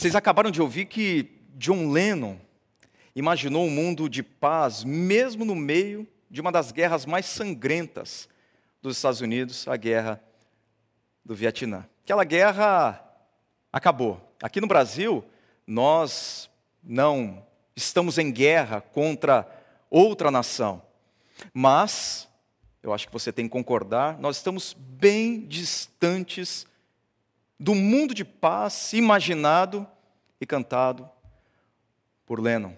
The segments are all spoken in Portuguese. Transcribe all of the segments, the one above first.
Vocês acabaram de ouvir que John Lennon imaginou um mundo de paz, mesmo no meio de uma das guerras mais sangrentas dos Estados Unidos, a guerra do Vietnã. Aquela guerra acabou. Aqui no Brasil, nós não estamos em guerra contra outra nação, mas, eu acho que você tem que concordar, nós estamos bem distantes do mundo de paz imaginado e cantado por Lennon.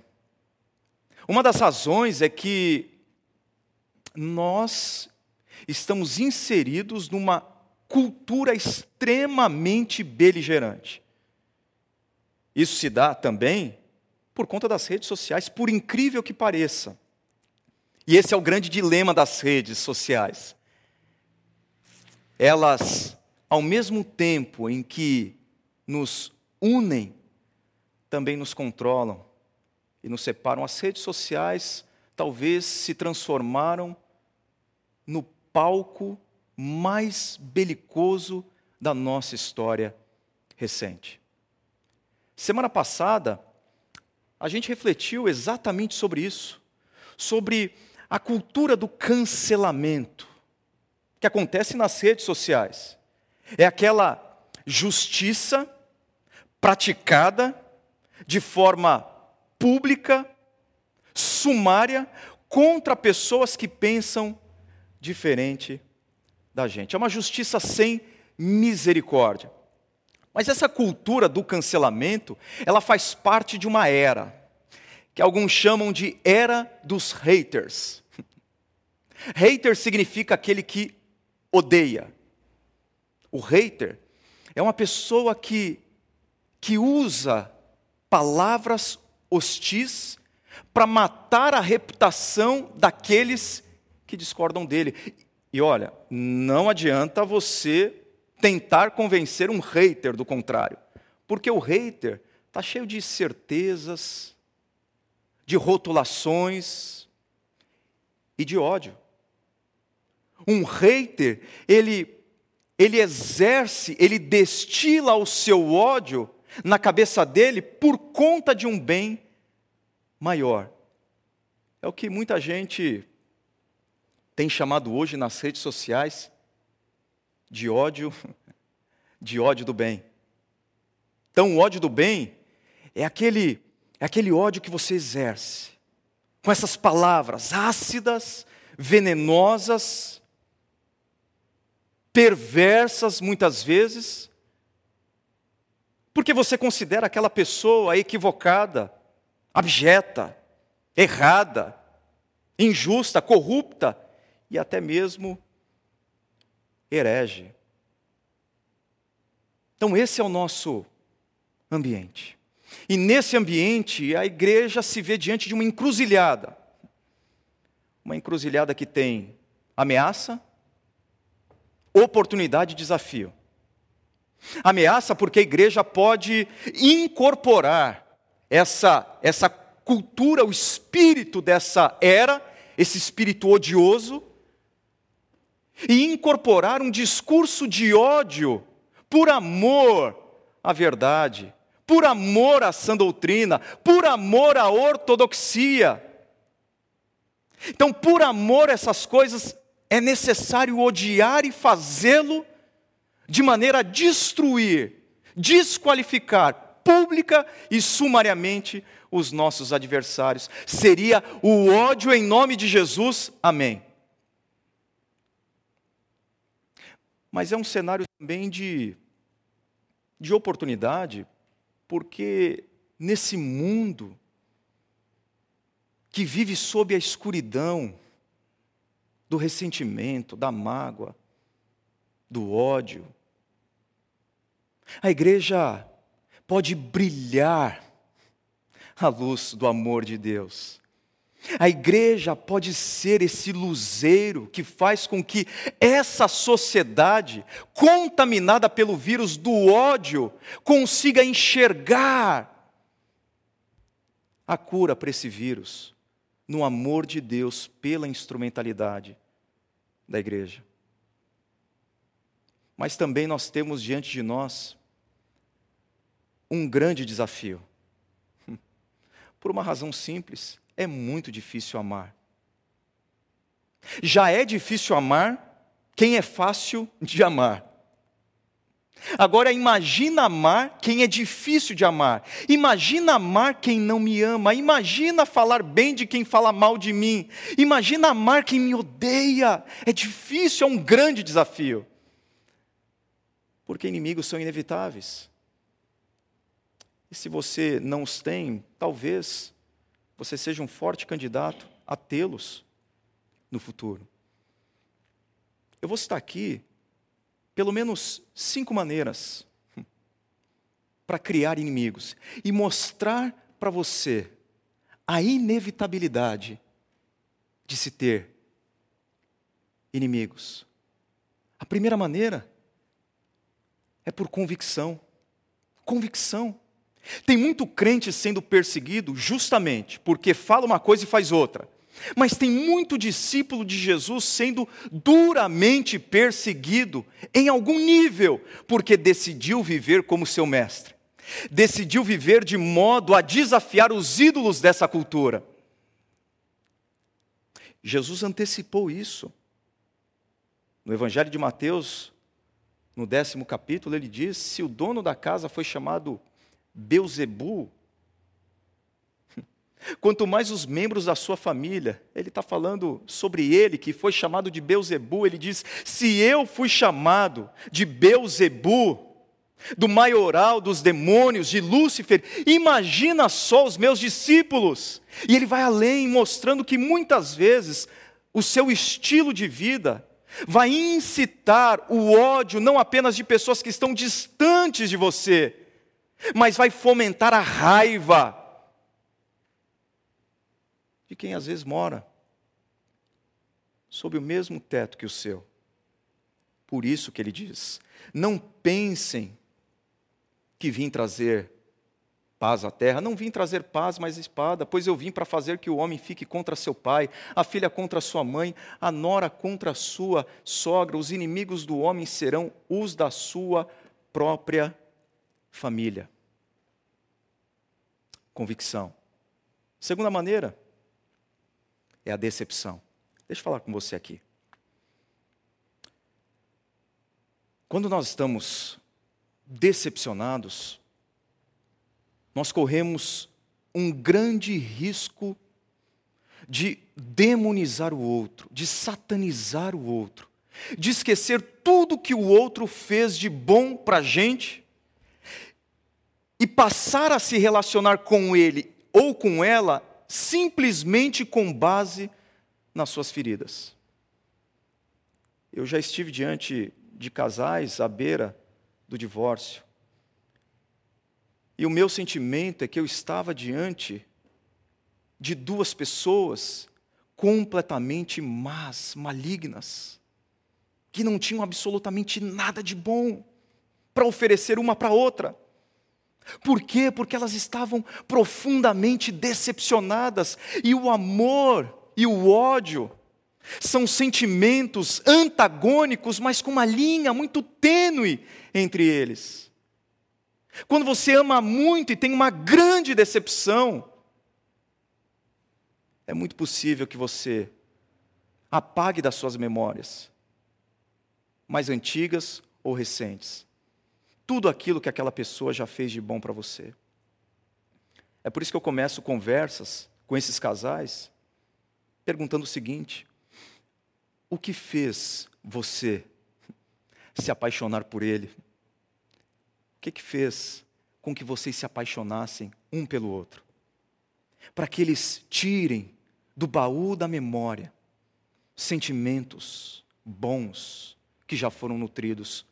Uma das razões é que nós estamos inseridos numa cultura extremamente beligerante. Isso se dá também por conta das redes sociais, por incrível que pareça. E esse é o grande dilema das redes sociais. Elas, ao mesmo tempo em que nos unem, também nos controlam e nos separam. As redes sociais talvez se transformaram no palco mais belicoso da nossa história recente. Semana passada, a gente refletiu exatamente sobre isso, sobre a cultura do cancelamento que acontece nas redes sociais. É aquela justiça praticada de forma pública, sumária, contra pessoas que pensam diferente da gente. É uma justiça sem misericórdia. Mas essa cultura do cancelamento, ela faz parte de uma era, que alguns chamam de era dos haters. Hater significa aquele que odeia. O hater é uma pessoa que, que usa palavras hostis para matar a reputação daqueles que discordam dele. E olha, não adianta você tentar convencer um hater do contrário, porque o hater está cheio de certezas, de rotulações e de ódio. Um hater, ele, ele exerce, ele destila o seu ódio na cabeça dele por conta de um bem maior. É o que muita gente tem chamado hoje nas redes sociais de ódio, de ódio do bem. Então, o ódio do bem é aquele, é aquele ódio que você exerce com essas palavras ácidas, venenosas, perversas muitas vezes, porque você considera aquela pessoa equivocada, abjeta, errada, injusta, corrupta e até mesmo herege. Então, esse é o nosso ambiente. E nesse ambiente, a igreja se vê diante de uma encruzilhada. Uma encruzilhada que tem ameaça, oportunidade e desafio. Ameaça porque a igreja pode incorporar essa, essa cultura, o espírito dessa era, esse espírito odioso, e incorporar um discurso de ódio por amor à verdade, por amor à sã doutrina, por amor à ortodoxia. Então, por amor a essas coisas, é necessário odiar e fazê-lo de maneira a destruir, desqualificar pública e sumariamente os nossos adversários. Seria o ódio em nome de Jesus. Amém. Mas é um cenário também de, de oportunidade, porque nesse mundo que vive sob a escuridão do ressentimento, da mágoa, do ódio, a igreja pode brilhar a luz do amor de Deus. A igreja pode ser esse luzeiro que faz com que essa sociedade, contaminada pelo vírus do ódio, consiga enxergar a cura para esse vírus no amor de Deus pela instrumentalidade da igreja. Mas também nós temos diante de nós um grande desafio. Por uma razão simples: é muito difícil amar. Já é difícil amar quem é fácil de amar. Agora imagina amar quem é difícil de amar. Imagina amar quem não me ama. Imagina falar bem de quem fala mal de mim. Imagina amar quem me odeia. É difícil, é um grande desafio. Porque inimigos são inevitáveis. E se você não os tem, talvez você seja um forte candidato a tê-los no futuro. Eu vou citar aqui pelo menos cinco maneiras para criar inimigos e mostrar para você a inevitabilidade de se ter inimigos. A primeira maneira é por convicção. Convicção. Tem muito crente sendo perseguido justamente porque fala uma coisa e faz outra. Mas tem muito discípulo de Jesus sendo duramente perseguido em algum nível, porque decidiu viver como seu mestre. Decidiu viver de modo a desafiar os ídolos dessa cultura. Jesus antecipou isso. No Evangelho de Mateus, no décimo capítulo, ele diz: se o dono da casa foi chamado Beuzebu, Quanto mais os membros da sua família, ele está falando sobre ele, que foi chamado de Beuzebu, ele diz: se eu fui chamado de Beuzebu, do maioral dos demônios, de Lúcifer, imagina só os meus discípulos. E ele vai além, mostrando que muitas vezes o seu estilo de vida vai incitar o ódio não apenas de pessoas que estão distantes de você, mas vai fomentar a raiva de quem às vezes mora sob o mesmo teto que o seu. Por isso que ele diz: não pensem que vim trazer paz à terra. Não vim trazer paz, mas espada, pois eu vim para fazer que o homem fique contra seu pai, a filha contra sua mãe, a nora contra sua sogra. Os inimigos do homem serão os da sua própria família. Convicção. Segunda maneira, é a decepção. Deixa eu falar com você aqui. Quando nós estamos decepcionados, nós corremos um grande risco de demonizar o outro, de satanizar o outro, de esquecer tudo que o outro fez de bom para a gente e passar a se relacionar com ele ou com ela simplesmente com base nas suas feridas. Eu já estive diante de casais à beira do divórcio. E o meu sentimento é que eu estava diante de duas pessoas completamente más, malignas, que não tinham absolutamente nada de bom para oferecer uma para outra. Por quê? Porque elas estavam profundamente decepcionadas, e o amor e o ódio são sentimentos antagônicos, mas com uma linha muito tênue entre eles. Quando você ama muito e tem uma grande decepção, é muito possível que você apague das suas memórias, mais antigas ou recentes tudo aquilo que aquela pessoa já fez de bom para você. É por isso que eu começo conversas com esses casais perguntando o seguinte: o que fez você se apaixonar por ele? O que, que fez com que vocês se apaixonassem um pelo outro? Para que eles tirem do baú da memória sentimentos bons que já foram nutridos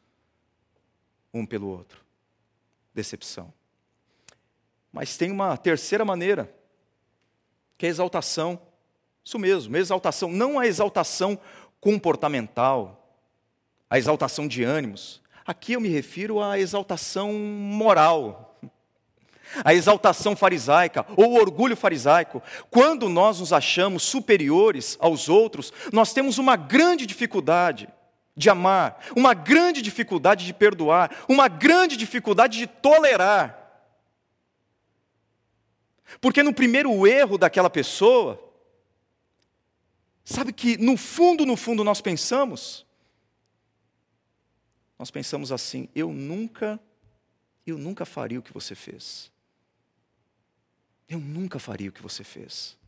um pelo outro. Decepção. Mas tem uma terceira maneira, que é a exaltação. Isso mesmo, exaltação. Não a exaltação comportamental, a exaltação de ânimos. Aqui eu me refiro à exaltação moral, a exaltação farisaica ou orgulho farisaico. Quando nós nos achamos superiores aos outros, nós temos uma grande dificuldade de amar, uma grande dificuldade de perdoar, uma grande dificuldade de tolerar Porque no primeiro erro daquela pessoa, sabe que no fundo, no fundo nós pensamos, nós pensamos assim: eu nunca, eu nunca faria o que você fez. Eu nunca faria o que você fez.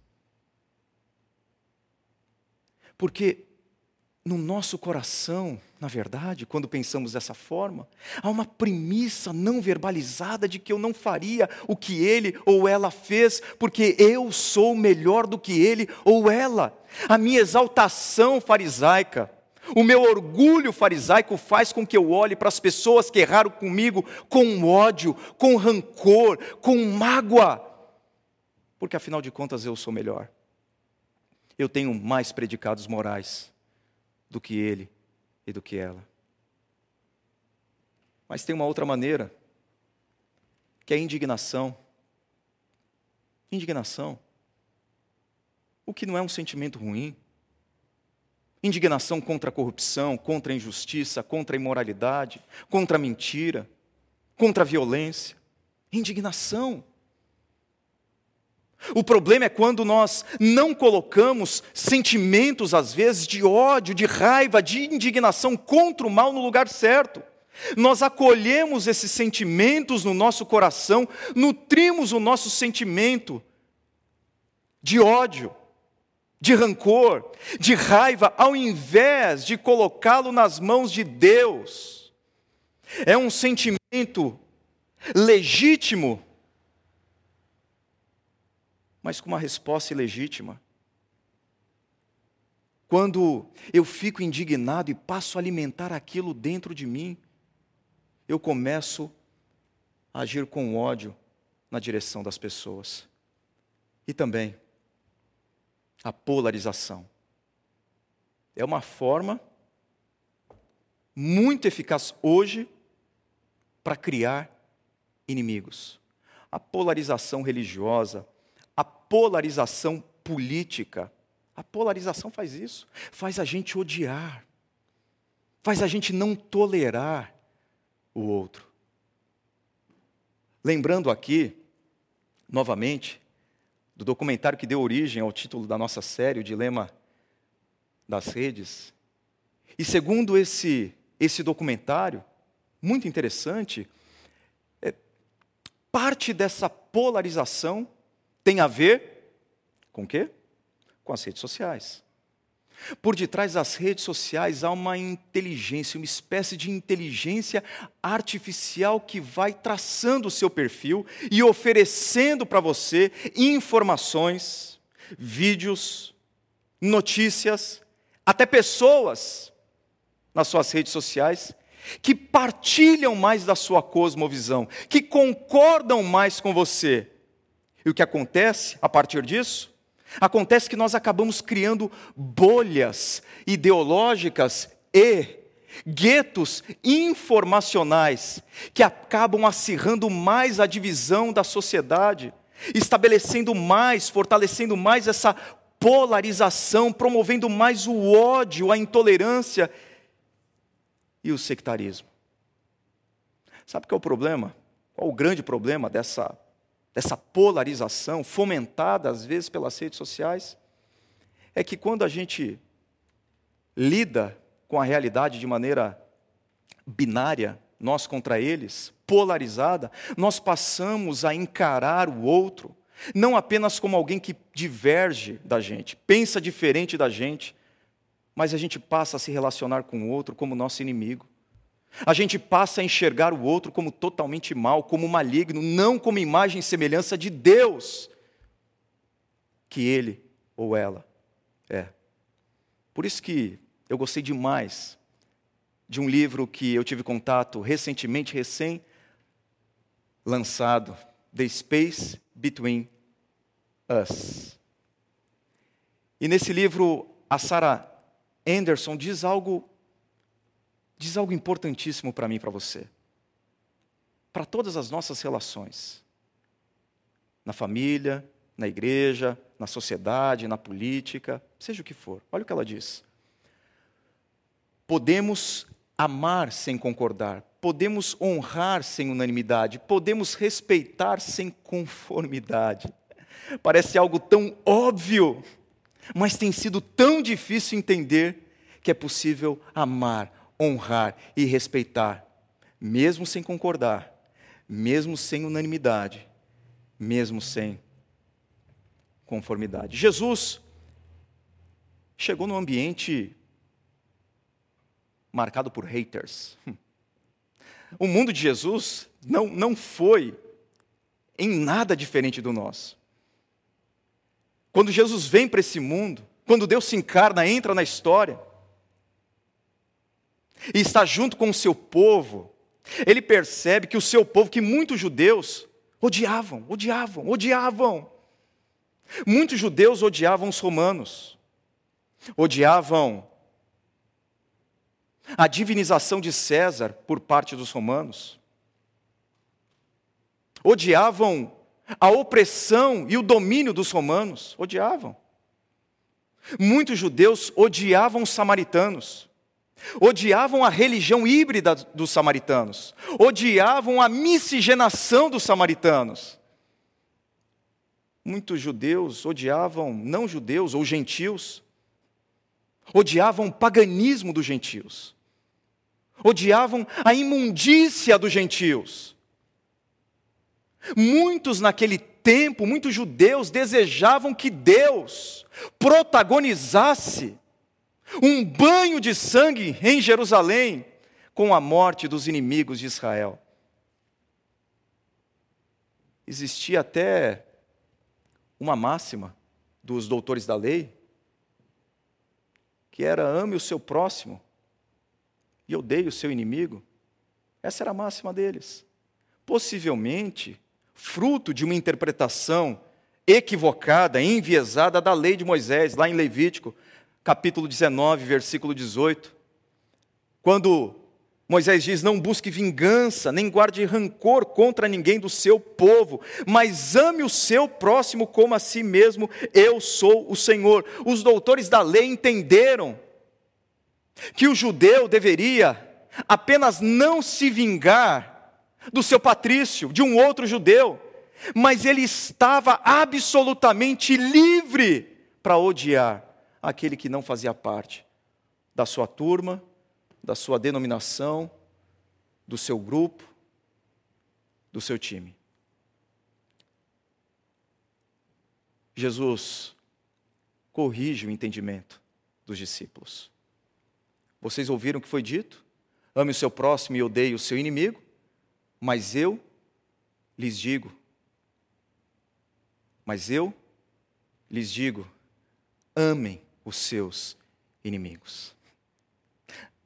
Porque no nosso coração, na verdade, quando pensamos dessa forma, há uma premissa não verbalizada de que eu não faria o que ele ou ela fez, porque eu sou melhor do que ele ou ela. A minha exaltação farisaica, o meu orgulho farisaico faz com que eu olhe para as pessoas que erraram comigo com ódio, com rancor, com mágoa, porque afinal de contas eu sou melhor. Eu tenho mais predicados morais do que ele e do que ela. Mas tem uma outra maneira, que é a indignação. Indignação. O que não é um sentimento ruim. Indignação contra a corrupção, contra a injustiça, contra a imoralidade, contra a mentira, contra a violência. Indignação. O problema é quando nós não colocamos sentimentos, às vezes, de ódio, de raiva, de indignação contra o mal no lugar certo. Nós acolhemos esses sentimentos no nosso coração, nutrimos o nosso sentimento de ódio, de rancor, de raiva, ao invés de colocá-lo nas mãos de Deus. É um sentimento legítimo mas com uma resposta ilegítima. Quando eu fico indignado e passo a alimentar aquilo dentro de mim, eu começo a agir com ódio na direção das pessoas. E também a polarização. É uma forma muito eficaz hoje para criar inimigos. A polarização religiosa, a polarização política. A polarização faz isso, faz a gente odiar, faz a gente não tolerar o outro. Lembrando aqui, novamente, do documentário que deu origem ao título da nossa série, O Dilema das Redes. E segundo esse, esse documentário, muito interessante, é, parte dessa polarização tem a ver com o quê? Com as redes sociais. Por detrás das redes sociais há uma inteligência, uma espécie de inteligência artificial que vai traçando o seu perfil e oferecendo para você informações, vídeos, notícias, até pessoas nas suas redes sociais que partilham mais da sua cosmovisão, que concordam mais com você e o que acontece a partir disso? Acontece que nós acabamos criando bolhas ideológicas e guetos informacionais que acabam acirrando mais a divisão da sociedade, estabelecendo mais, fortalecendo mais essa polarização, promovendo mais o ódio, a intolerância e o sectarismo. Sabe qual é o problema? Qual o grande problema dessa dessa polarização fomentada às vezes pelas redes sociais, é que quando a gente lida com a realidade de maneira binária, nós contra eles, polarizada, nós passamos a encarar o outro não apenas como alguém que diverge da gente, pensa diferente da gente, mas a gente passa a se relacionar com o outro como nosso inimigo. A gente passa a enxergar o outro como totalmente mal, como maligno, não como imagem e semelhança de Deus que ele ou ela é. Por isso que eu gostei demais de um livro que eu tive contato recentemente, recém lançado, The Space Between Us. E nesse livro, a Sarah Anderson diz algo diz algo importantíssimo para mim e para você. Para todas as nossas relações, na família, na igreja, na sociedade, na política, seja o que for. Olha o que ela diz. Podemos amar sem concordar, podemos honrar sem unanimidade, podemos respeitar sem conformidade. Parece algo tão óbvio, mas tem sido tão difícil entender que é possível amar, honrar e respeitar, mesmo sem concordar, mesmo sem unanimidade, mesmo sem conformidade. Jesus chegou num ambiente marcado por haters. O mundo de Jesus não, não foi em nada diferente do nosso. Quando Jesus vem para esse mundo, quando Deus se encarna, entra na história, e está junto com o seu povo, ele percebe que o seu povo, que muitos judeus odiavam, odiavam, odiavam. Muitos judeus odiavam os romanos, odiavam a divinização de César por parte dos romanos, odiavam a opressão e o domínio dos romanos, odiavam. Muitos judeus odiavam os samaritanos, odiavam a religião híbrida dos samaritanos, odiavam a miscigenação dos samaritanos. Muitos judeus odiavam não judeus ou gentios, odiavam o paganismo dos gentios, odiavam a imundícia dos gentios. Muitos naquele tempo, muitos judeus desejavam que Deus protagonizasse um banho de sangue em Jerusalém com a morte dos inimigos de Israel. Existia até uma máxima dos doutores da lei, que era ame o seu próximo e odeie o seu inimigo. Essa era a máxima deles. Possivelmente, fruto de uma interpretação equivocada, enviesada da lei de Moisés, lá em Levítico, capítulo 19, versículo 18. Quando Moisés diz: Não busque vingança, nem guarde rancor contra ninguém do seu povo, mas ame o seu próximo como a si mesmo, eu sou o Senhor. Os doutores da lei entenderam que o judeu deveria apenas não se vingar do seu patrício, de um outro judeu, mas ele estava absolutamente livre para odiar aquele que não fazia parte da sua turma, da sua denominação, do seu grupo, do seu time. Jesus corrige o entendimento dos discípulos. Vocês ouviram o que foi dito? Ame o seu próximo e odeie o seu inimigo, mas eu lhes digo, mas eu lhes digo, amem os seus inimigos.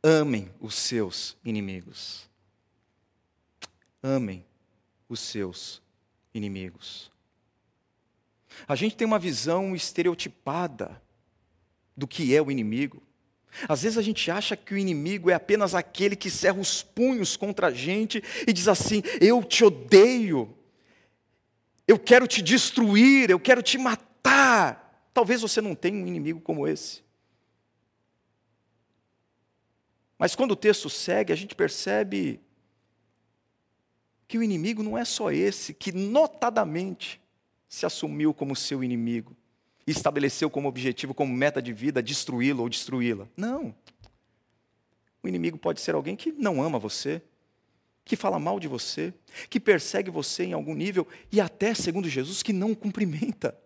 Amem os seus inimigos. Amem os seus inimigos. A gente tem uma visão estereotipada do que é o inimigo. Às vezes a gente acha que o inimigo é apenas aquele que cerra os punhos contra a gente e diz assim: Eu te odeio, eu quero te destruir, eu quero te matar. Talvez você não tenha um inimigo como esse. Mas quando o texto segue, a gente percebe que o inimigo não é só esse, que notadamente se assumiu como seu inimigo e estabeleceu como objetivo, como meta de vida, destruí-lo ou destruí-la. Não. O inimigo pode ser alguém que não ama você, que fala mal de você, que persegue você em algum nível e até, segundo Jesus, que não cumprimenta.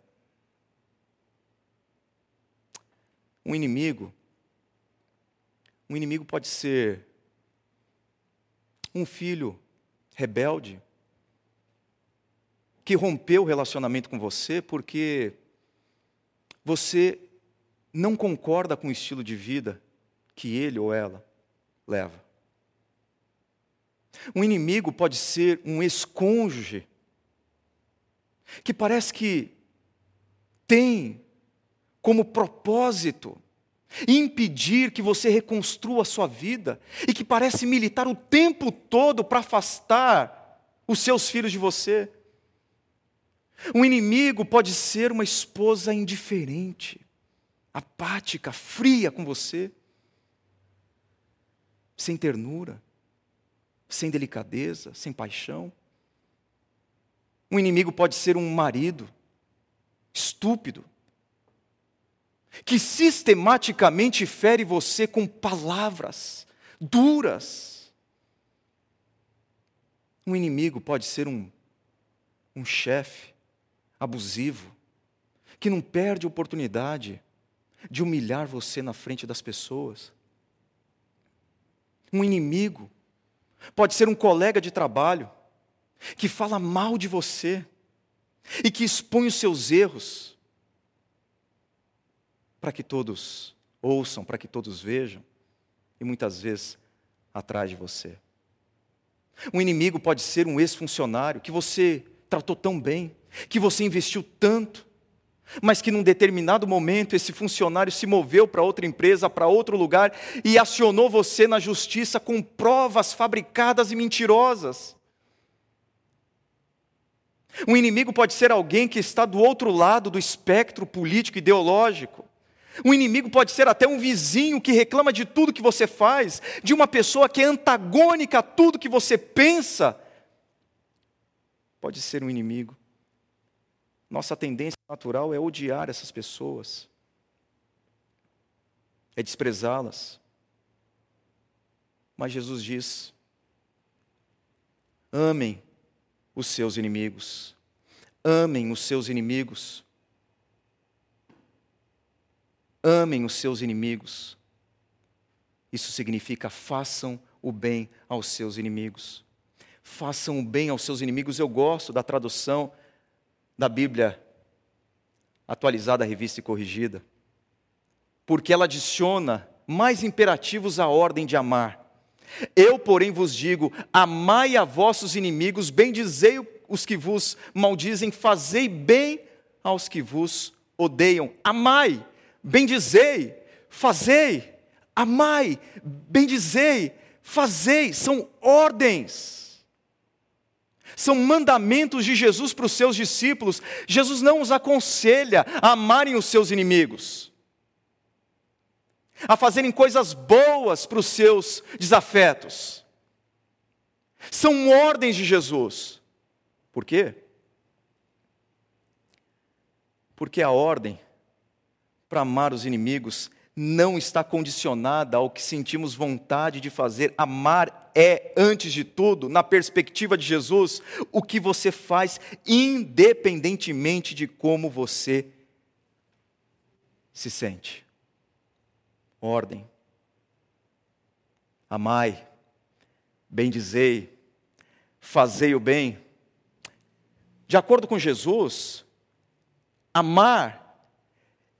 Um inimigo, um inimigo pode ser um filho rebelde, que rompeu o relacionamento com você porque você não concorda com o estilo de vida que ele ou ela leva. Um inimigo pode ser um ex-cônjuge que parece que tem como propósito impedir que você reconstrua a sua vida e que parece militar o tempo todo para afastar os seus filhos de você. Um inimigo pode ser uma esposa indiferente, apática, fria com você, sem ternura, sem delicadeza, sem paixão. Um inimigo pode ser um marido estúpido, que sistematicamente fere você com palavras duras. Um inimigo pode ser um, um chefe abusivo, que não perde oportunidade de humilhar você na frente das pessoas. Um inimigo pode ser um colega de trabalho que fala mal de você e que expõe os seus erros para que todos ouçam, para que todos vejam e muitas vezes atrás de você. Um inimigo pode ser um ex-funcionário que você tratou tão bem, que você investiu tanto, mas que num determinado momento esse funcionário se moveu para outra empresa, para outro lugar e acionou você na justiça com provas fabricadas e mentirosas. Um inimigo pode ser alguém que está do outro lado do espectro político ideológico. Um inimigo pode ser até um vizinho que reclama de tudo que você faz, de uma pessoa que é antagônica a tudo que você pensa. Pode ser um inimigo. Nossa tendência natural é odiar essas pessoas, é desprezá-las. Mas Jesus diz: amem os seus inimigos, amem os seus inimigos, amem os seus inimigos. Isso significa façam o bem aos seus inimigos. Façam o bem aos seus inimigos. Eu gosto da tradução da Bíblia atualizada, revista e corrigida, porque ela adiciona mais imperativos à ordem de amar. Eu, porém, vos digo: amai a vossos inimigos, bendizei os que vos maldizem, fazei bem aos que vos odeiam. Amai, bendizei, fazei, amai, bendizei, fazei, são ordens são mandamentos de Jesus para os seus discípulos. Jesus não os aconselha a amarem os seus inimigos, a fazerem coisas boas para os seus desafetos. São ordens de Jesus. Por quê? Porque a ordem para amar os inimigos não está condicionada ao que sentimos vontade de fazer. Amar é, antes de tudo, na perspectiva de Jesus, o que você faz independentemente de como você se sente. Ordem. Amai, bendizei, fazei o bem. De acordo com Jesus, amar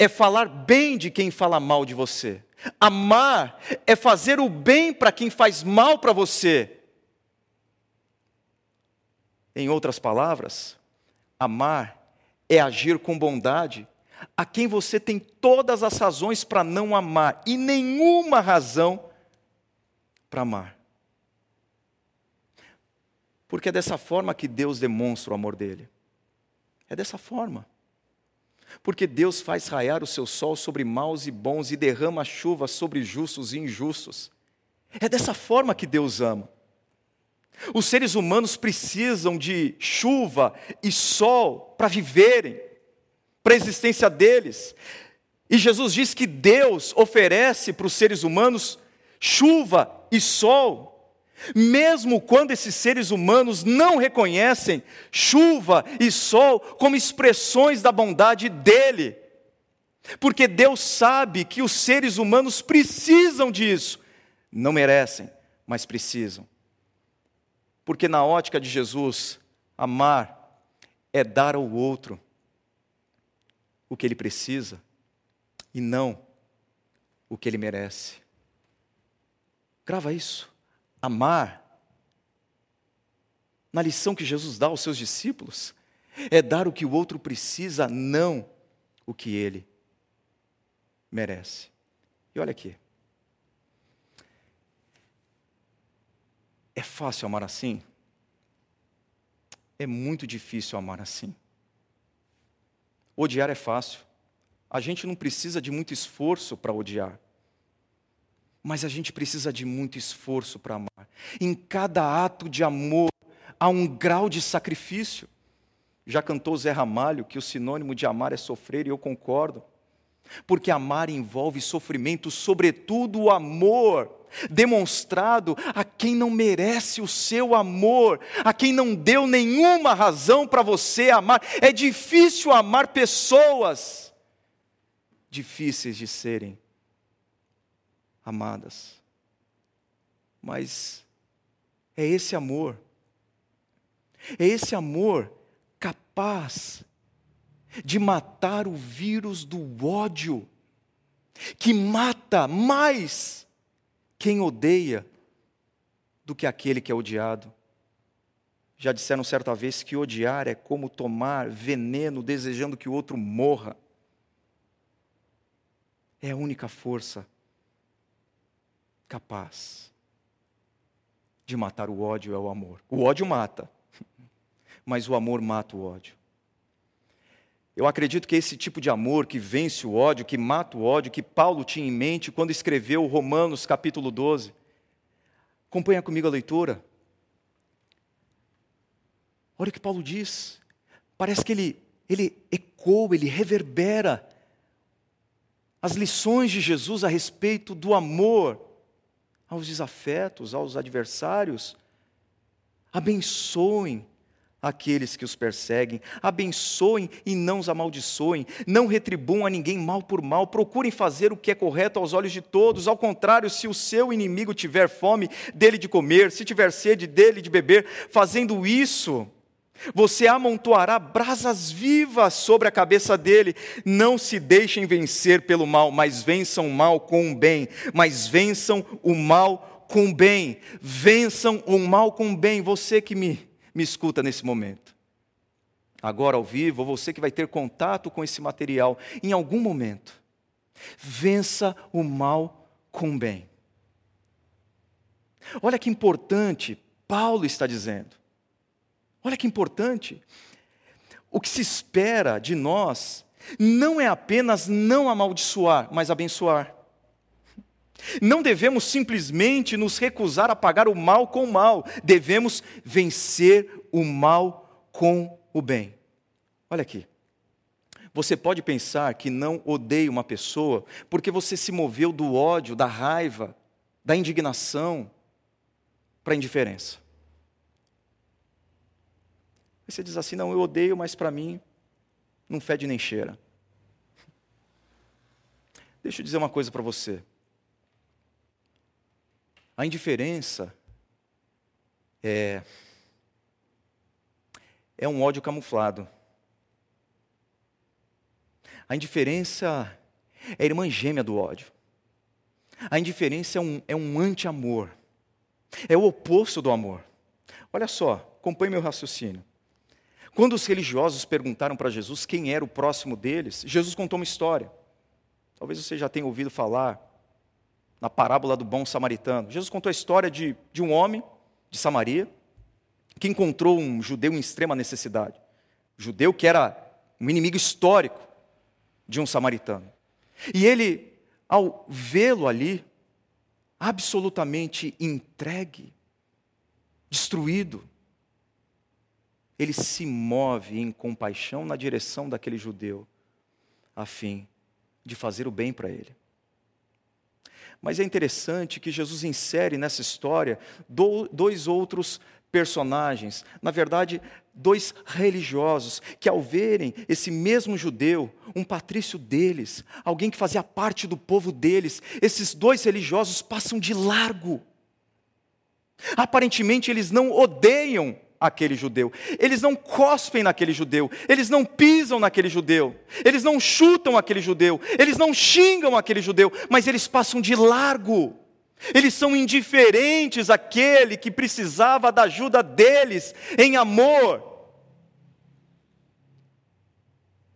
é falar bem de quem fala mal de você. Amar é fazer o bem para quem faz mal para você. Em outras palavras, amar é agir com bondade a quem você tem todas as razões para não amar e nenhuma razão para amar. Porque é dessa forma que Deus demonstra o amor dele. É dessa forma. Porque Deus faz raiar o seu sol sobre maus e bons e derrama chuva sobre justos e injustos. É dessa forma que Deus ama. Os seres humanos precisam de chuva e sol para viverem, para a existência deles. E Jesus diz que Deus oferece para os seres humanos chuva e sol mesmo quando esses seres humanos não reconhecem chuva e sol como expressões da bondade dele. Porque Deus sabe que os seres humanos precisam disso. Não merecem, mas precisam. Porque na ótica de Jesus, amar é dar ao outro o que ele precisa e não o que ele merece. Grava isso amar, na lição que Jesus dá aos seus discípulos, é dar o que o outro precisa, não o que ele merece. E olha aqui. É fácil amar assim? É muito difícil amar assim. Odiar é fácil. A gente não precisa de muito esforço para odiar. Mas a gente precisa de muito esforço para amar. Em cada ato de amor há um grau de sacrifício. Já cantou Zé Ramalho que o sinônimo de amar é sofrer, e eu concordo. Porque amar envolve sofrimento, sobretudo o amor demonstrado a quem não merece o seu amor, a quem não deu nenhuma razão para você amar. É difícil amar pessoas difíceis de serem amadas. Mas é esse amor, é esse amor capaz de matar o vírus do ódio, que mata mais quem odeia do que aquele que é odiado. Já disseram certa vez que odiar é como tomar veneno desejando que o outro morra. É a única força capaz de matar o ódio é o amor. O ódio mata, mas o amor mata o ódio. Eu acredito que esse tipo de amor que vence o ódio, que mata o ódio, que Paulo tinha em mente quando escreveu Romanos capítulo 12. Acompanha comigo a leitura. Olha o que Paulo diz. Parece que ele, ele ecoa, ele reverbera as lições de Jesus a respeito do amor aos desafetos, aos adversários. Abençoem aqueles que os perseguem, abençoem e não os amaldiçoem, não retribuam a ninguém mal por mal, procurem fazer o que é correto aos olhos de todos. Ao contrário, se o seu inimigo tiver fome, dele de comer, se tiver sede, dele de beber, fazendo isso, você amontoará brasas vivas sobre a cabeça dele. Não se deixem vencer pelo mal, mas vençam o mal com o bem. Mas vençam o mal com o bem. Vençam o mal com o bem. Você que me, me escuta nesse momento. Agora ao vivo, você que vai ter contato com esse material em algum momento. Vença o mal com o bem. Olha que importante Paulo está dizendo. Olha que importante. O que se espera de nós não é apenas não amaldiçoar, mas abençoar. Não devemos simplesmente nos recusar a pagar o mal com o mal, devemos vencer o mal com o bem. Olha aqui. Você pode pensar que não odeia uma pessoa porque você se moveu do ódio, da raiva, da indignação para a indiferença. Você diz assim: não, eu odeio, mas para mim não fede nem cheira. Deixa eu dizer uma coisa para você. A indiferença é, é um ódio camuflado. A indiferença é a irmã gêmea do ódio. A indiferença é um, é um anti-amor. É o oposto do amor. Olha só, acompanhe meu raciocínio. Quando os religiosos perguntaram para Jesus quem era o próximo deles, Jesus contou uma história. Talvez você já tenha ouvido falar na parábola do bom samaritano. Jesus contou a história de, de um homem de Samaria que encontrou um judeu em extrema necessidade. judeu que era um inimigo histórico de um samaritano. E ele, ao vê-lo ali, absolutamente entregue, destruído, ele se move em compaixão na direção daquele judeu, a fim de fazer o bem para ele. Mas é interessante que Jesus insere nessa história dois outros personagens, na verdade, dois religiosos, que ao verem esse mesmo judeu, um patrício deles, alguém que fazia parte do povo deles, esses dois religiosos passam de largo. Aparentemente, eles não odeiam aquele judeu. Eles não cospem naquele judeu, eles não pisam naquele judeu, eles não chutam aquele judeu, eles não xingam aquele judeu, mas eles passam de largo. Eles são indiferentes àquele que precisava da ajuda deles em amor.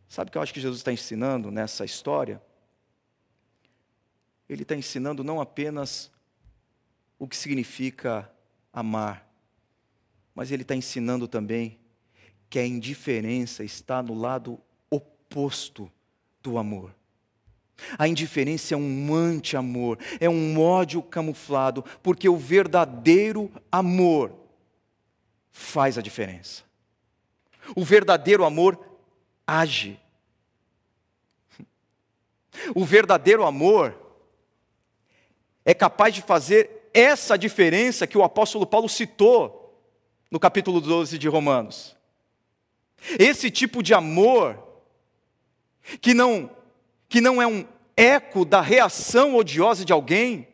Sabe o que eu acho que Jesus está ensinando nessa história? Ele está ensinando não apenas o que significa amar, mas ele está ensinando também que a indiferença está no lado oposto do amor. A indiferença é um anti-amor, é um ódio camuflado, porque o verdadeiro amor faz a diferença. O verdadeiro amor age. O verdadeiro amor é capaz de fazer essa diferença que o apóstolo Paulo citou no capítulo 12 de Romanos. Esse tipo de amor que não que não é um eco da reação odiosa de alguém,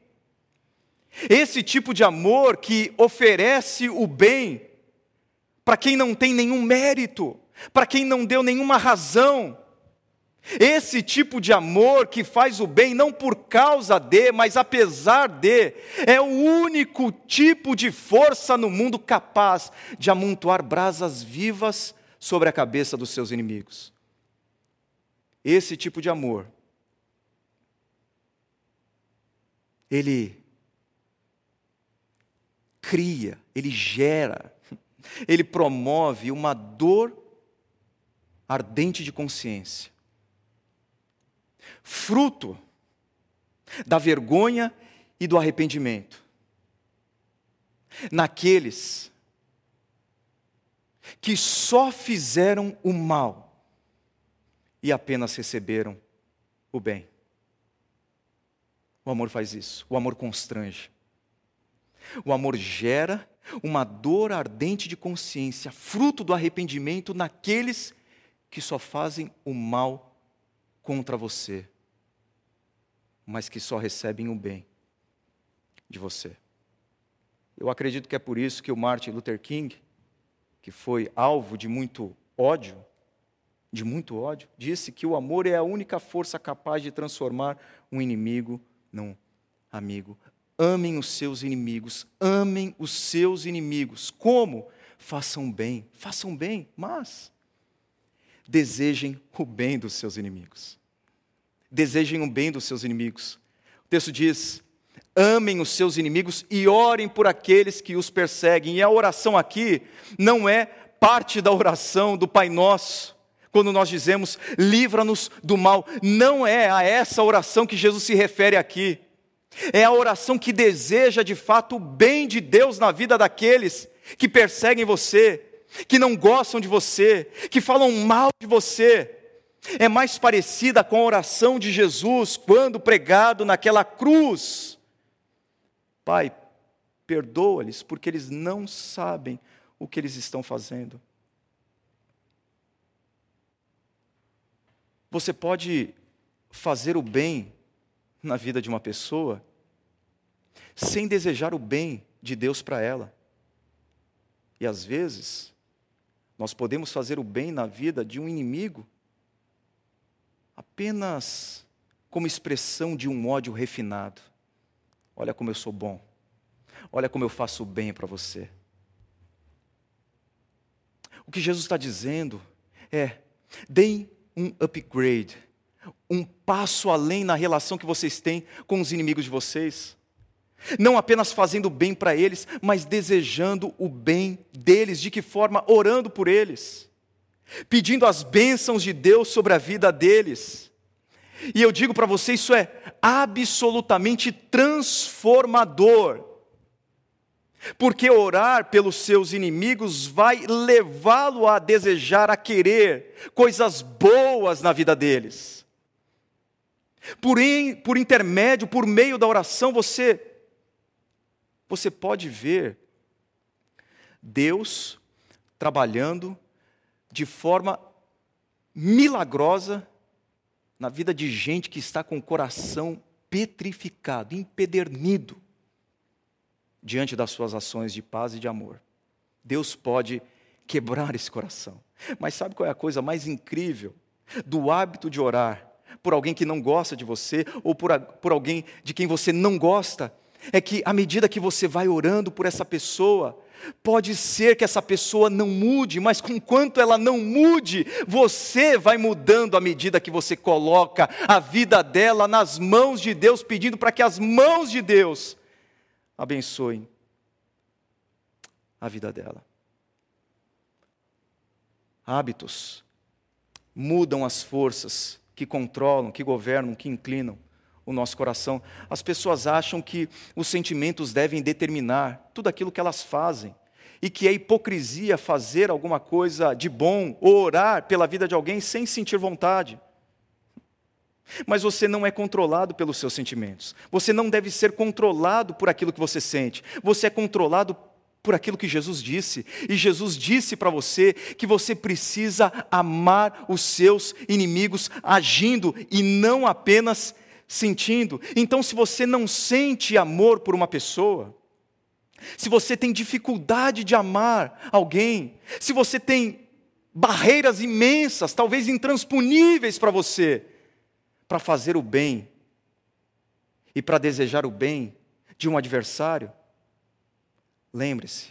esse tipo de amor que oferece o bem para quem não tem nenhum mérito, para quem não deu nenhuma razão. Esse tipo de amor que faz o bem não por causa de, mas apesar de, é o único tipo de força no mundo capaz de amontoar brasas vivas sobre a cabeça dos seus inimigos. Esse tipo de amor, ele cria, ele gera, ele promove uma dor ardente de consciência, fruto da vergonha e do arrependimento. Naqueles que só fizeram o mal e apenas receberam o bem. O amor faz isso, o amor constrange. O amor gera uma dor ardente de consciência, fruto do arrependimento naqueles que só fazem o mal contra você, mas que só recebem o bem de você. Eu acredito que é por isso que o Martin Luther King, que foi alvo de muito ódio, de muito ódio, disse que o amor é a única força capaz de transformar um inimigo num amigo. Amem os seus inimigos, amem os seus inimigos. Como? Façam bem, façam bem, mas desejem o bem dos seus inimigos. Desejem o bem dos seus inimigos. O texto diz: amem os seus inimigos e orem por aqueles que os perseguem. E a oração aqui não é parte da oração do Pai Nosso. Quando nós dizemos, livra-nos do mal, não é a essa oração que Jesus se refere aqui. É a oração que deseja de fato o bem de Deus na vida daqueles que perseguem você, que não gostam de você, que falam mal de você. É mais parecida com a oração de Jesus quando pregado naquela cruz. Pai, perdoa-lhes porque eles não sabem o que eles estão fazendo. Você pode fazer o bem na vida de uma pessoa sem desejar o bem de Deus para ela. E às vezes, nós podemos fazer o bem na vida de um inimigo apenas como expressão de um ódio refinado. Olha como eu sou bom. Olha como eu faço o bem para você. O que Jesus está dizendo é: deem um upgrade um passo além na relação que vocês têm com os inimigos de vocês. Não apenas fazendo bem para eles, mas desejando o bem deles. De que forma? Orando por eles, pedindo as bênçãos de Deus sobre a vida deles. E eu digo para você, isso é absolutamente transformador. Porque orar pelos seus inimigos vai levá-lo a desejar, a querer coisas boas na vida deles. Por, in, por intermédio, por meio da oração, você você pode ver Deus trabalhando de forma milagrosa na vida de gente que está com o coração petrificado, empedernido diante das suas ações de paz e de amor. Deus pode quebrar esse coração. Mas sabe qual é a coisa mais incrível do hábito de orar? por alguém que não gosta de você, ou por, por alguém de quem você não gosta, é que à medida que você vai orando por essa pessoa, Pode ser que essa pessoa não mude, mas conquanto ela não mude, você vai mudando à medida que você coloca a vida dela nas mãos de Deus, pedindo para que as mãos de Deus abençoem a vida dela. Hábitos mudam as forças que controlam, que governam, que inclinam o nosso coração. As pessoas acham que os sentimentos devem determinar tudo aquilo que elas fazem. e que é hipocrisia fazer alguma coisa de bom ou orar pela vida de alguém sem sentir vontade. Mas você não é controlado pelos seus sentimentos. Você não deve ser controlado por aquilo que você sente. Você é controlado por aquilo que Jesus disse. E Jesus disse para você que você precisa amar os seus inimigos agindo e não apenas sentindo. Então, se você não sente amor por uma pessoa, se você tem dificuldade de amar alguém, se você tem barreiras imensas, talvez intransponíveis para você, para fazer o bem e para desejar o bem de um adversário, lembre-se,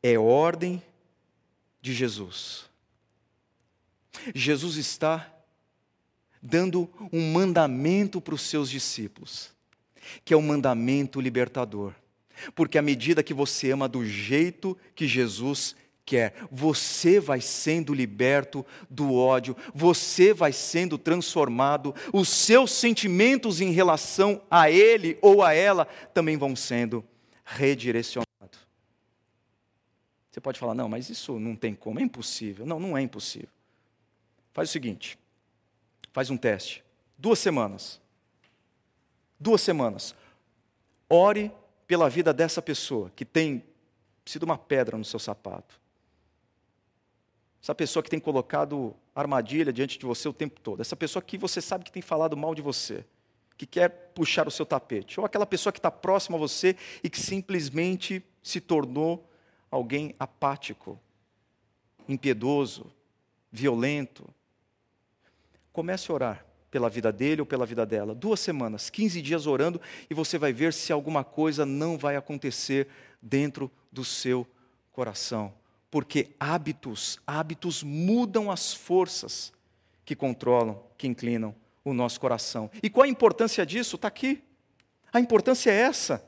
é ordem de Jesus. Jesus está dando um mandamento para os seus discípulos, que é o um mandamento libertador. Porque à medida que você ama do jeito que Jesus quer, você vai sendo liberto do ódio, você vai sendo transformado, os seus sentimentos em relação a ele ou a ela também vão sendo redirecionados. Você pode falar, não, mas isso não tem como, é impossível. Não, não é impossível. Faz o seguinte: faz um teste. Duas semanas. Duas semanas. Ore pela vida dessa pessoa que tem sido uma pedra no seu sapato. Essa pessoa que tem colocado armadilha diante de você o tempo todo. Essa pessoa que você sabe que tem falado mal de você, que quer puxar o seu tapete. Ou aquela pessoa que está próxima a você e que simplesmente se tornou alguém apático, impiedoso, violento. Comece a orar pela vida dele ou pela vida dela. Duas semanas, 15 dias orando, e você vai ver se alguma coisa não vai acontecer dentro do seu coração porque hábitos, hábitos mudam as forças que controlam, que inclinam o nosso coração. E qual a importância disso? Está aqui. A importância é essa.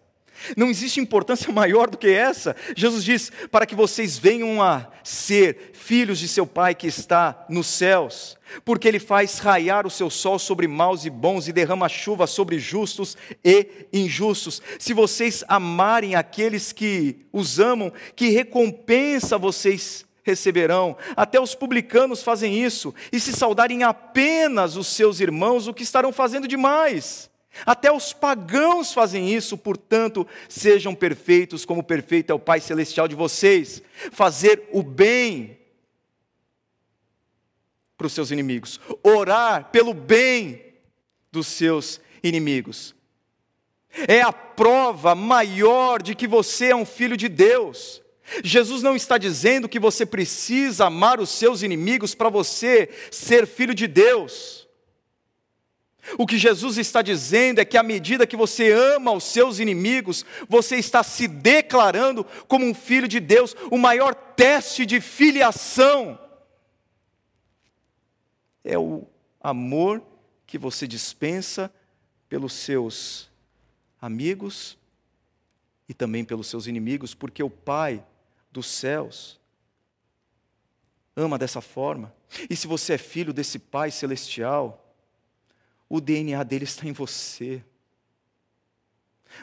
Não existe importância maior do que essa. Jesus diz: para que vocês venham a ser filhos de seu Pai que está nos céus, porque Ele faz raiar o seu sol sobre maus e bons e derrama chuva sobre justos e injustos. Se vocês amarem aqueles que os amam, que recompensa vocês receberão. Até os publicanos fazem isso. E se saudarem apenas os seus irmãos, o que estarão fazendo demais? Até os pagãos fazem isso, portanto, sejam perfeitos como perfeito é o Pai Celestial de vocês. Fazer o bem para os seus inimigos, orar pelo bem dos seus inimigos. É a prova maior de que você é um filho de Deus. Jesus não está dizendo que você precisa amar os seus inimigos para você ser filho de Deus. O que Jesus está dizendo é que à medida que você ama os seus inimigos, você está se declarando como um filho de Deus, o maior teste de filiação é o amor que você dispensa pelos seus amigos e também pelos seus inimigos, porque o Pai dos céus ama dessa forma. E se você é filho desse Pai celestial, o DNA dele está em você.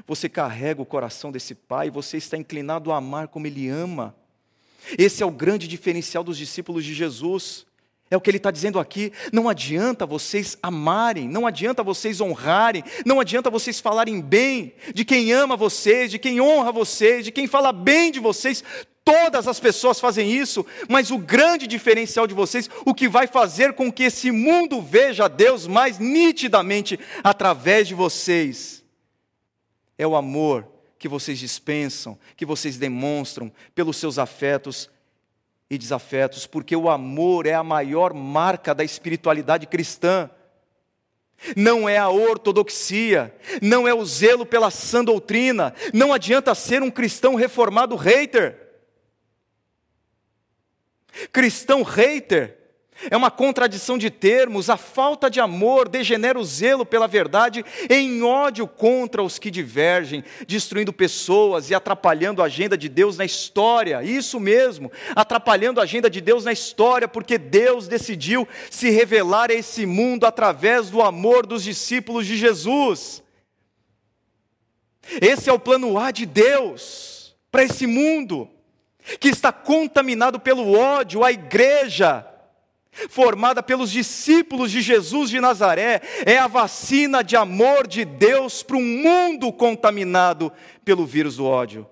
Você carrega o coração desse pai, você está inclinado a amar como ele ama. Esse é o grande diferencial dos discípulos de Jesus. É o que ele está dizendo aqui. Não adianta vocês amarem, não adianta vocês honrarem, não adianta vocês falarem bem de quem ama vocês, de quem honra vocês, de quem fala bem de vocês. Todas as pessoas fazem isso, mas o grande diferencial de vocês, o que vai fazer com que esse mundo veja Deus mais nitidamente através de vocês, é o amor que vocês dispensam, que vocês demonstram pelos seus afetos e desafetos, porque o amor é a maior marca da espiritualidade cristã. Não é a ortodoxia, não é o zelo pela sã doutrina, não adianta ser um cristão reformado hater. Cristão hater é uma contradição de termos, a falta de amor degenera o zelo pela verdade em ódio contra os que divergem, destruindo pessoas e atrapalhando a agenda de Deus na história. Isso mesmo, atrapalhando a agenda de Deus na história, porque Deus decidiu se revelar a esse mundo através do amor dos discípulos de Jesus. Esse é o plano A de Deus para esse mundo que está contaminado pelo ódio, a igreja formada pelos discípulos de Jesus de Nazaré, é a vacina de amor de Deus para um mundo contaminado pelo vírus do ódio.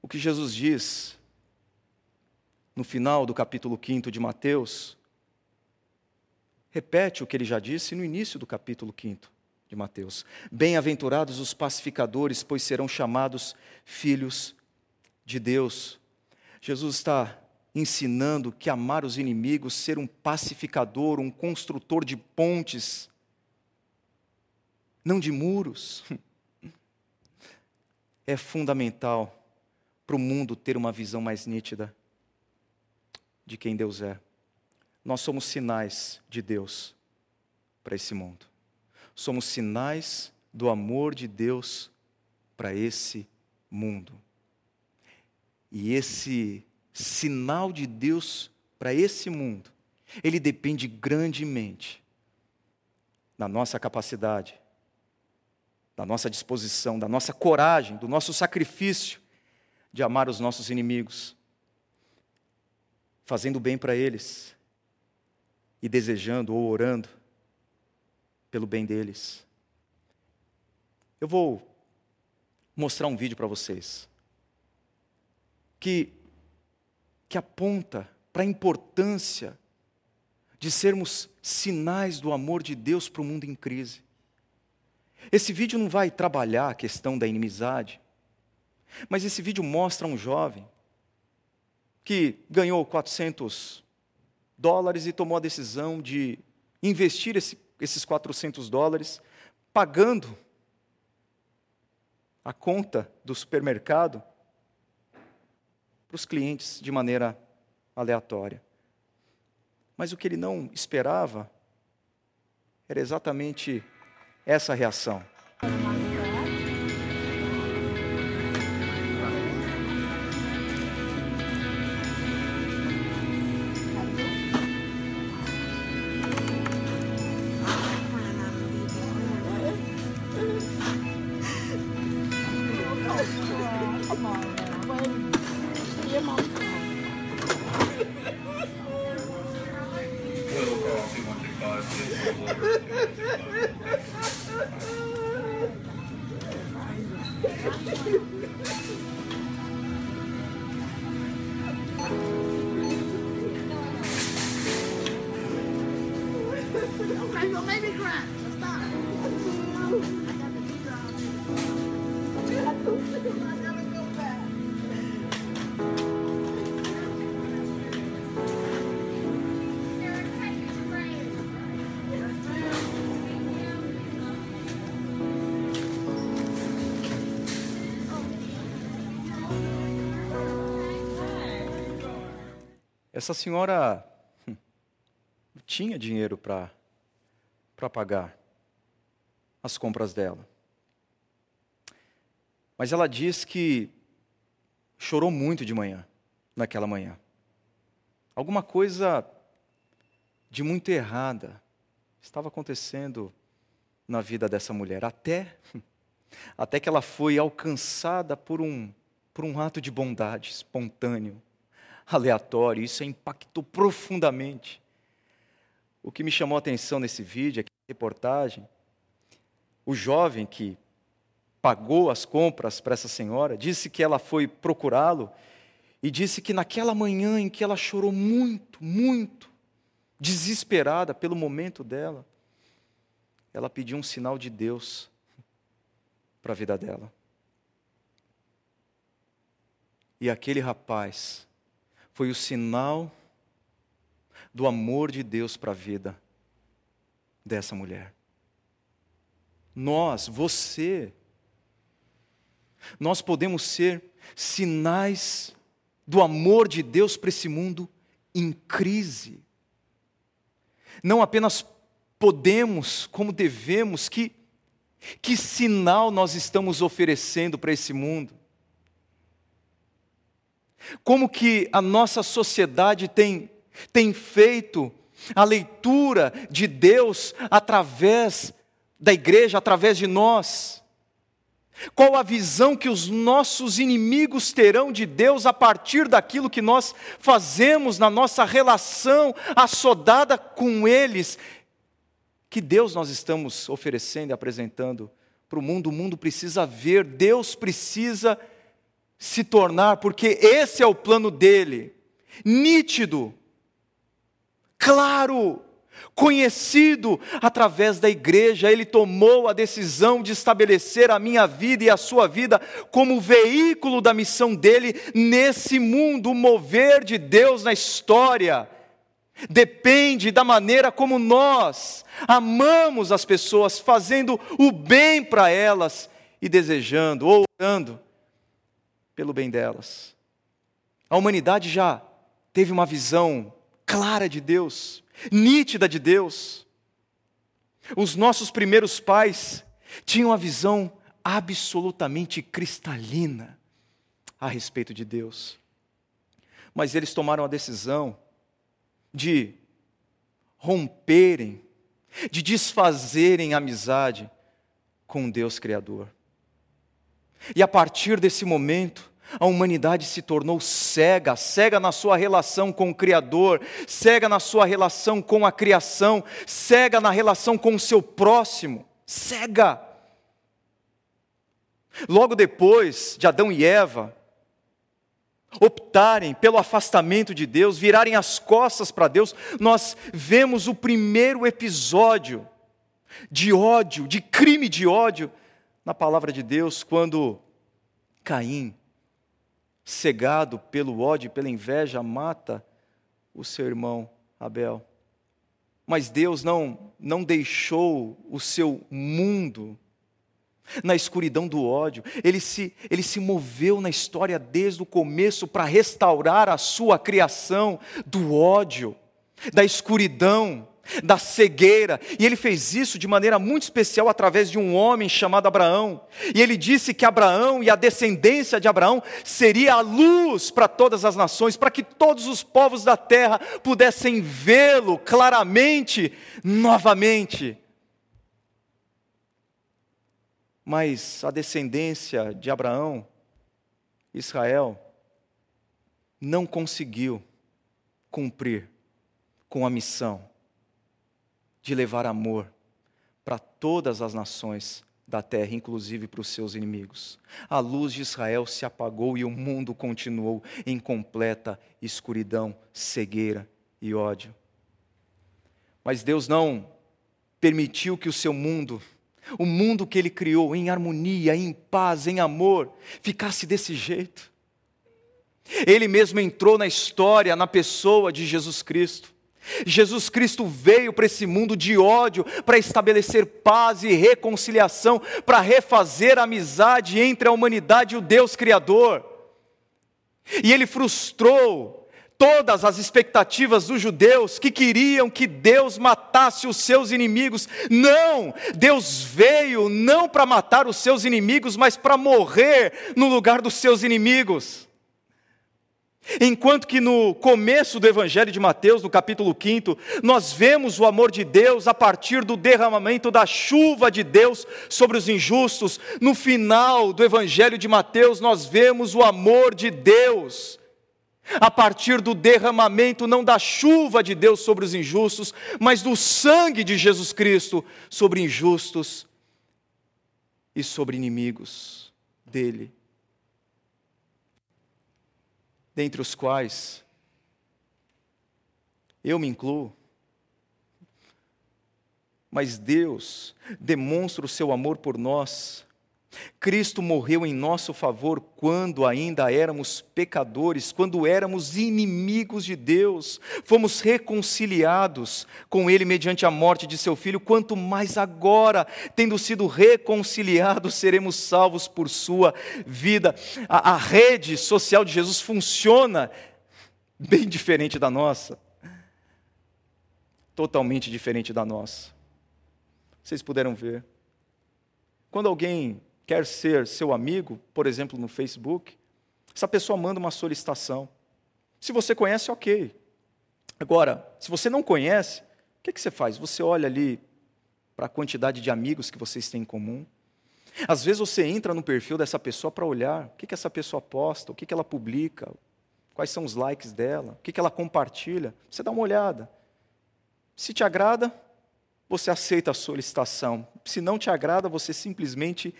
O que Jesus diz no final do capítulo 5 de Mateus, repete o que ele já disse no início do capítulo 5 de Mateus. Bem-aventurados os pacificadores, pois serão chamados filhos de Deus. Jesus está ensinando que amar os inimigos, ser um pacificador, um construtor de pontes, não de muros, é fundamental para o mundo ter uma visão mais nítida de quem Deus é. Nós somos sinais de Deus para esse mundo. Somos sinais do amor de Deus para esse mundo. E esse sinal de Deus para esse mundo, ele depende grandemente da nossa capacidade, da nossa disposição, da nossa coragem, do nosso sacrifício de amar os nossos inimigos, fazendo bem para eles e desejando ou orando pelo bem deles. Eu vou mostrar um vídeo para vocês que, que aponta para a importância de sermos sinais do amor de Deus para o mundo em crise. Esse vídeo não vai trabalhar a questão da inimizade, mas esse vídeo mostra um jovem que ganhou 400 dólares e tomou a decisão de investir esse, esses 400 dólares pagando a conta do supermercado para os clientes de maneira aleatória. Mas o que ele não esperava era exatamente essa reação. Essa senhora hum, tinha dinheiro para pagar as compras dela. Mas ela diz que chorou muito de manhã, naquela manhã. Alguma coisa de muito errada estava acontecendo na vida dessa mulher, até até que ela foi alcançada por um por um ato de bondade espontâneo aleatório, isso impactou profundamente. O que me chamou a atenção nesse vídeo, aqui reportagem, o jovem que pagou as compras para essa senhora, disse que ela foi procurá-lo e disse que naquela manhã em que ela chorou muito, muito, desesperada pelo momento dela, ela pediu um sinal de Deus para a vida dela. E aquele rapaz foi o sinal do amor de Deus para a vida dessa mulher. Nós, você, nós podemos ser sinais do amor de Deus para esse mundo em crise. Não apenas podemos, como devemos, que, que sinal nós estamos oferecendo para esse mundo? Como que a nossa sociedade tem, tem feito a leitura de Deus através da igreja, através de nós? Qual a visão que os nossos inimigos terão de Deus a partir daquilo que nós fazemos na nossa relação assodada com eles? Que Deus nós estamos oferecendo e apresentando para o mundo? O mundo precisa ver, Deus precisa se tornar, porque esse é o plano dele, nítido, claro, conhecido através da igreja, ele tomou a decisão de estabelecer a minha vida e a sua vida como veículo da missão dele nesse mundo, o mover de Deus na história. Depende da maneira como nós amamos as pessoas, fazendo o bem para elas e desejando, ou orando pelo bem delas. A humanidade já teve uma visão clara de Deus, nítida de Deus. Os nossos primeiros pais tinham uma visão absolutamente cristalina a respeito de Deus. Mas eles tomaram a decisão de romperem, de desfazerem amizade com Deus Criador. E a partir desse momento, a humanidade se tornou cega, cega na sua relação com o Criador, cega na sua relação com a criação, cega na relação com o seu próximo, cega. Logo depois de Adão e Eva optarem pelo afastamento de Deus, virarem as costas para Deus, nós vemos o primeiro episódio de ódio, de crime de ódio na palavra de Deus, quando Caim cegado pelo ódio, pela inveja, mata o seu irmão Abel. Mas Deus não, não deixou o seu mundo na escuridão do ódio. Ele se, ele se moveu na história desde o começo para restaurar a sua criação do ódio, da escuridão, da cegueira, e ele fez isso de maneira muito especial através de um homem chamado Abraão. E ele disse que Abraão e a descendência de Abraão seria a luz para todas as nações, para que todos os povos da terra pudessem vê-lo claramente novamente. Mas a descendência de Abraão, Israel, não conseguiu cumprir com a missão de levar amor para todas as nações da terra, inclusive para os seus inimigos. A luz de Israel se apagou e o mundo continuou em completa escuridão, cegueira e ódio. Mas Deus não permitiu que o seu mundo, o mundo que ele criou em harmonia, em paz, em amor, ficasse desse jeito. Ele mesmo entrou na história, na pessoa de Jesus Cristo. Jesus Cristo veio para esse mundo de ódio para estabelecer paz e reconciliação, para refazer a amizade entre a humanidade e o Deus Criador. E ele frustrou todas as expectativas dos judeus que queriam que Deus matasse os seus inimigos. Não! Deus veio não para matar os seus inimigos, mas para morrer no lugar dos seus inimigos. Enquanto que no começo do Evangelho de Mateus, no capítulo 5, nós vemos o amor de Deus a partir do derramamento da chuva de Deus sobre os injustos, no final do Evangelho de Mateus, nós vemos o amor de Deus a partir do derramamento não da chuva de Deus sobre os injustos, mas do sangue de Jesus Cristo sobre injustos e sobre inimigos dele dentre os quais eu me incluo. Mas Deus demonstra o seu amor por nós Cristo morreu em nosso favor quando ainda éramos pecadores, quando éramos inimigos de Deus. Fomos reconciliados com Ele mediante a morte de seu filho, quanto mais agora, tendo sido reconciliados, seremos salvos por sua vida. A, a rede social de Jesus funciona bem diferente da nossa. Totalmente diferente da nossa. Vocês puderam ver. Quando alguém quer ser seu amigo, por exemplo, no Facebook, essa pessoa manda uma solicitação. Se você conhece, ok. Agora, se você não conhece, o que, que você faz? Você olha ali para a quantidade de amigos que vocês têm em comum. Às vezes você entra no perfil dessa pessoa para olhar o que, que essa pessoa posta, o que, que ela publica, quais são os likes dela, o que, que ela compartilha. Você dá uma olhada. Se te agrada, você aceita a solicitação. Se não te agrada, você simplesmente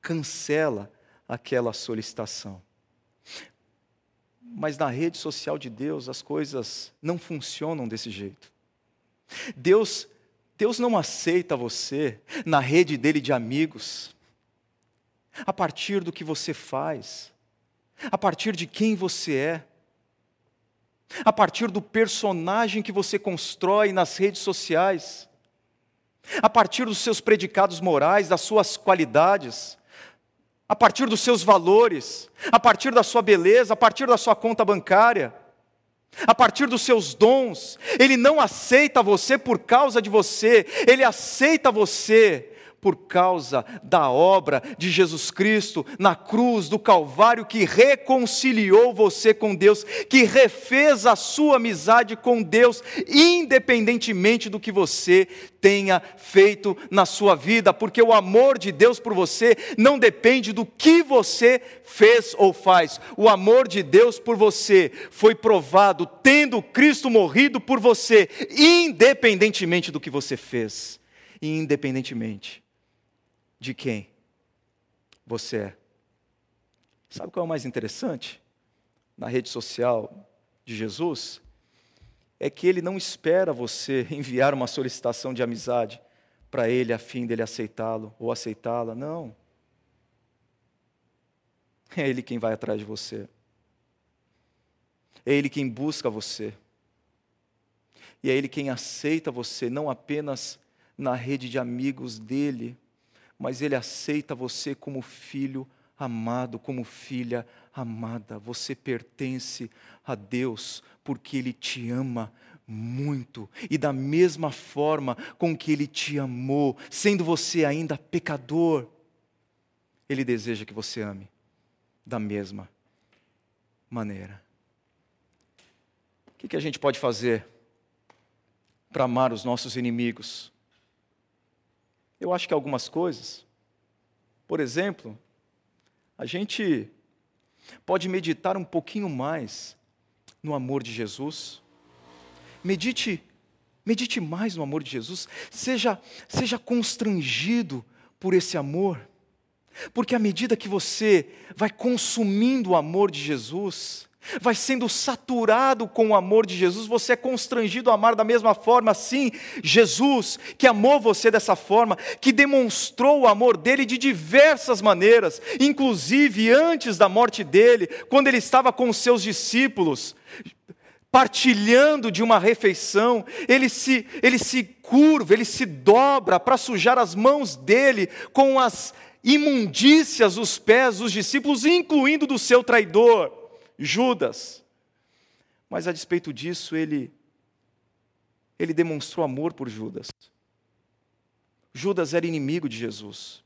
cancela aquela solicitação. Mas na rede social de Deus as coisas não funcionam desse jeito. Deus, Deus não aceita você na rede dele de amigos, a partir do que você faz, a partir de quem você é, a partir do personagem que você constrói nas redes sociais, a partir dos seus predicados morais, das suas qualidades, a partir dos seus valores, a partir da sua beleza, a partir da sua conta bancária, a partir dos seus dons. Ele não aceita você por causa de você, ele aceita você por causa da obra de Jesus Cristo na cruz do Calvário, que reconciliou você com Deus, que refez a sua amizade com Deus, independentemente do que você tenha feito na sua vida, porque o amor de Deus por você não depende do que você fez ou faz. O amor de Deus por você foi provado tendo Cristo morrido por você, independentemente do que você fez, independentemente de quem você é. Sabe qual é o mais interessante na rede social de Jesus? É que ele não espera você enviar uma solicitação de amizade para ele a fim dele aceitá-lo ou aceitá-la. Não. É ele quem vai atrás de você. É ele quem busca você. E é ele quem aceita você, não apenas na rede de amigos dele, mas Ele aceita você como filho amado, como filha amada. Você pertence a Deus porque Ele te ama muito. E da mesma forma com que Ele te amou, sendo você ainda pecador, Ele deseja que você ame da mesma maneira. O que, que a gente pode fazer para amar os nossos inimigos? Eu acho que algumas coisas, por exemplo, a gente pode meditar um pouquinho mais no amor de Jesus. Medite, medite mais no amor de Jesus. Seja, seja constrangido por esse amor. Porque à medida que você vai consumindo o amor de Jesus, vai sendo saturado com o amor de Jesus, você é constrangido a amar da mesma forma, sim, Jesus, que amou você dessa forma, que demonstrou o amor dele de diversas maneiras, inclusive antes da morte dele, quando ele estava com os seus discípulos, partilhando de uma refeição, ele se, ele se curva, ele se dobra para sujar as mãos dele com as imundícias dos pés dos discípulos, incluindo do seu traidor. Judas. Mas a despeito disso, ele ele demonstrou amor por Judas. Judas era inimigo de Jesus.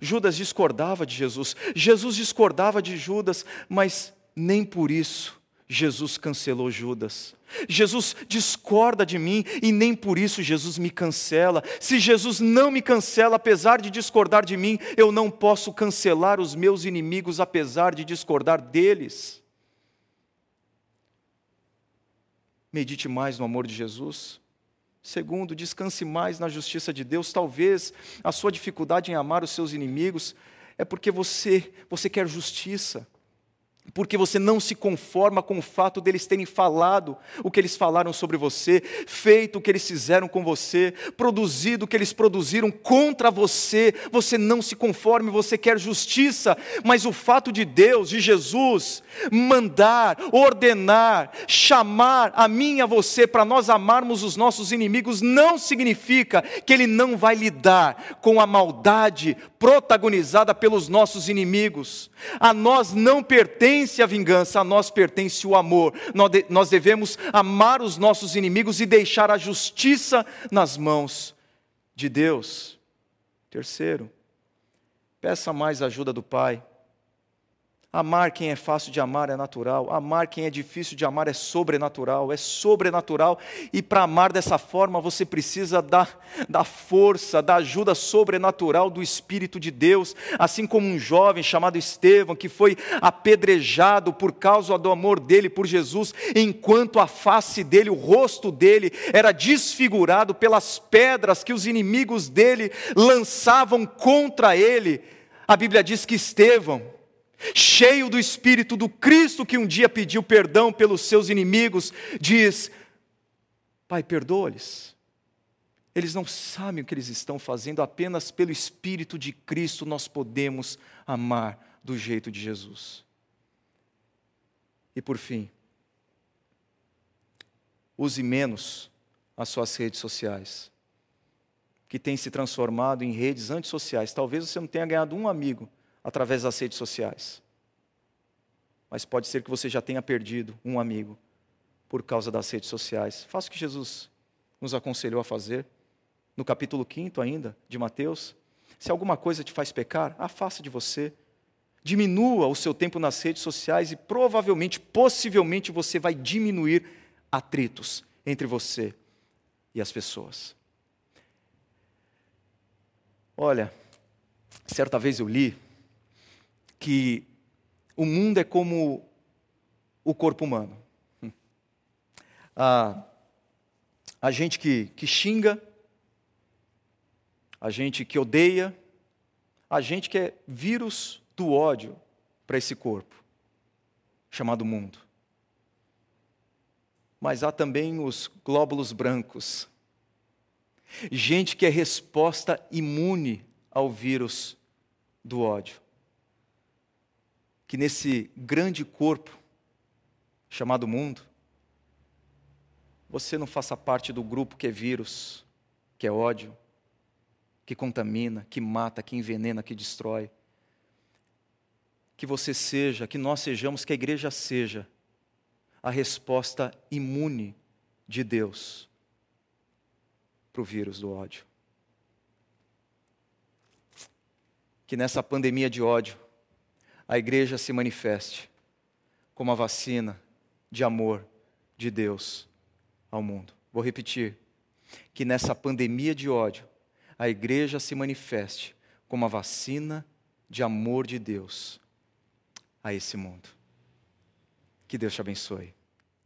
Judas discordava de Jesus. Jesus discordava de Judas, mas nem por isso Jesus cancelou Judas. Jesus discorda de mim e nem por isso Jesus me cancela. Se Jesus não me cancela, apesar de discordar de mim, eu não posso cancelar os meus inimigos, apesar de discordar deles. Medite mais no amor de Jesus. Segundo, descanse mais na justiça de Deus. Talvez a sua dificuldade em amar os seus inimigos é porque você, você quer justiça porque você não se conforma com o fato deles terem falado o que eles falaram sobre você, feito o que eles fizeram com você, produzido o que eles produziram contra você. Você não se conforme, você quer justiça, mas o fato de Deus, de Jesus, mandar, ordenar, chamar a mim e a você para nós amarmos os nossos inimigos, não significa que Ele não vai lidar com a maldade protagonizada pelos nossos inimigos. A nós não pertence a vingança, a nós pertence o amor. Nós devemos amar os nossos inimigos e deixar a justiça nas mãos de Deus. Terceiro, peça mais ajuda do Pai. Amar quem é fácil de amar é natural, amar quem é difícil de amar é sobrenatural, é sobrenatural, e para amar dessa forma você precisa da, da força, da ajuda sobrenatural do Espírito de Deus, assim como um jovem chamado Estevão, que foi apedrejado por causa do amor dele por Jesus, enquanto a face dele, o rosto dele, era desfigurado pelas pedras que os inimigos dele lançavam contra ele. A Bíblia diz que Estevão, cheio do Espírito do Cristo que um dia pediu perdão pelos seus inimigos, diz: Pai, perdoa-lhes. Eles não sabem o que eles estão fazendo, apenas pelo Espírito de Cristo nós podemos amar do jeito de Jesus. E por fim, use menos as suas redes sociais, que têm se transformado em redes antissociais. Talvez você não tenha ganhado um amigo através das redes sociais. Mas pode ser que você já tenha perdido um amigo por causa das redes sociais. Faça o que Jesus nos aconselhou a fazer, no capítulo 5 ainda, de Mateus. Se alguma coisa te faz pecar, afasta de você. Diminua o seu tempo nas redes sociais e provavelmente, possivelmente, você vai diminuir atritos entre você e as pessoas. Olha, certa vez eu li que o mundo é como o corpo humano. A, a gente que, que xinga, a gente que odeia, a gente que é vírus do ódio para esse corpo, chamado mundo. Mas há também os glóbulos brancos, gente que é resposta imune ao vírus do ódio que nesse grande corpo chamado mundo, você não faça parte do grupo que é vírus, que é ódio, que contamina, que mata, que envenena, que destrói. Que você seja, que nós sejamos, que a igreja seja a resposta imune de Deus para o vírus do ódio. Que nessa pandemia de ódio, a igreja se manifeste como a vacina de amor de Deus ao mundo. Vou repetir: que nessa pandemia de ódio, a igreja se manifeste como a vacina de amor de Deus a esse mundo. Que Deus te abençoe.